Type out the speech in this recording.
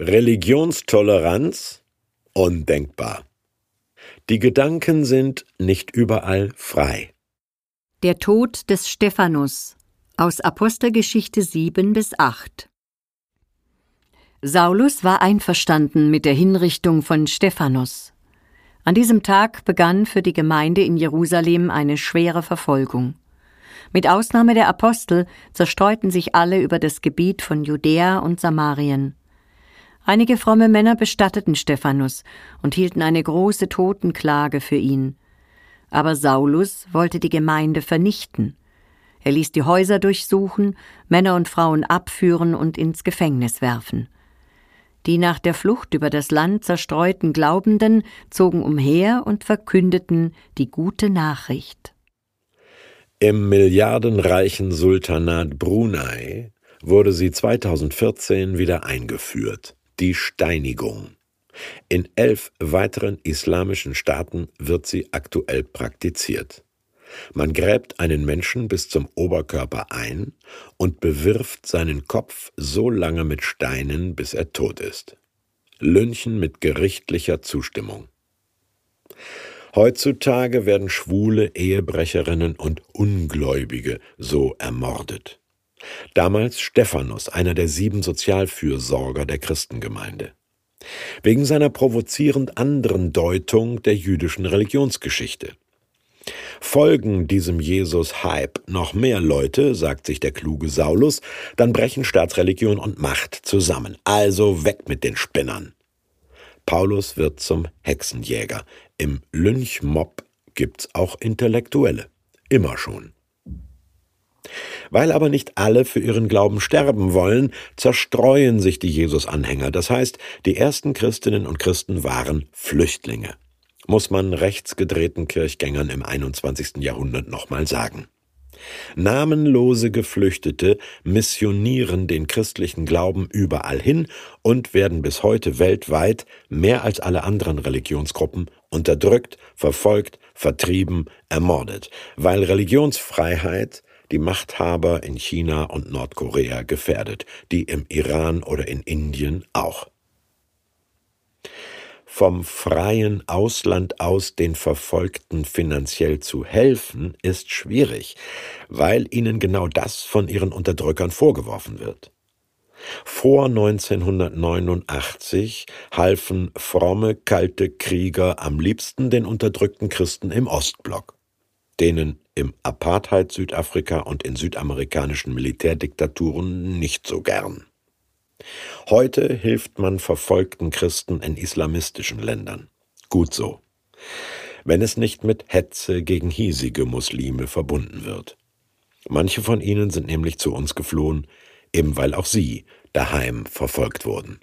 Religionstoleranz undenkbar. Die Gedanken sind nicht überall frei. Der Tod des Stephanus aus Apostelgeschichte 7 bis 8 Saulus war einverstanden mit der Hinrichtung von Stephanus. An diesem Tag begann für die Gemeinde in Jerusalem eine schwere Verfolgung. Mit Ausnahme der Apostel zerstreuten sich alle über das Gebiet von Judäa und Samarien. Einige fromme Männer bestatteten Stephanus und hielten eine große Totenklage für ihn. Aber Saulus wollte die Gemeinde vernichten. Er ließ die Häuser durchsuchen, Männer und Frauen abführen und ins Gefängnis werfen. Die nach der Flucht über das Land zerstreuten Glaubenden zogen umher und verkündeten die gute Nachricht. Im milliardenreichen Sultanat Brunei wurde sie 2014 wieder eingeführt die Steinigung. In elf weiteren islamischen Staaten wird sie aktuell praktiziert. Man gräbt einen Menschen bis zum Oberkörper ein und bewirft seinen Kopf so lange mit Steinen, bis er tot ist. Lynchen mit gerichtlicher Zustimmung. Heutzutage werden schwule Ehebrecherinnen und Ungläubige so ermordet. Damals Stephanus, einer der sieben Sozialfürsorger der Christengemeinde. Wegen seiner provozierend anderen Deutung der jüdischen Religionsgeschichte. Folgen diesem Jesus-Hype noch mehr Leute, sagt sich der kluge Saulus, dann brechen Staatsreligion und Macht zusammen. Also weg mit den Spinnern. Paulus wird zum Hexenjäger. Im Lynchmob gibt's auch Intellektuelle. Immer schon. Weil aber nicht alle für ihren Glauben sterben wollen, zerstreuen sich die Jesus-Anhänger. Das heißt, die ersten Christinnen und Christen waren Flüchtlinge. Muss man rechtsgedrehten Kirchgängern im 21. Jahrhundert nochmal sagen. Namenlose Geflüchtete missionieren den christlichen Glauben überall hin und werden bis heute weltweit mehr als alle anderen Religionsgruppen unterdrückt, verfolgt, vertrieben, ermordet, weil Religionsfreiheit die Machthaber in China und Nordkorea gefährdet, die im Iran oder in Indien auch. Vom freien Ausland aus den Verfolgten finanziell zu helfen, ist schwierig, weil ihnen genau das von ihren Unterdrückern vorgeworfen wird. Vor 1989 halfen fromme, kalte Krieger am liebsten den unterdrückten Christen im Ostblock denen im Apartheid Südafrika und in südamerikanischen Militärdiktaturen nicht so gern. Heute hilft man verfolgten Christen in islamistischen Ländern. Gut so. Wenn es nicht mit Hetze gegen hiesige Muslime verbunden wird. Manche von ihnen sind nämlich zu uns geflohen, eben weil auch sie daheim verfolgt wurden.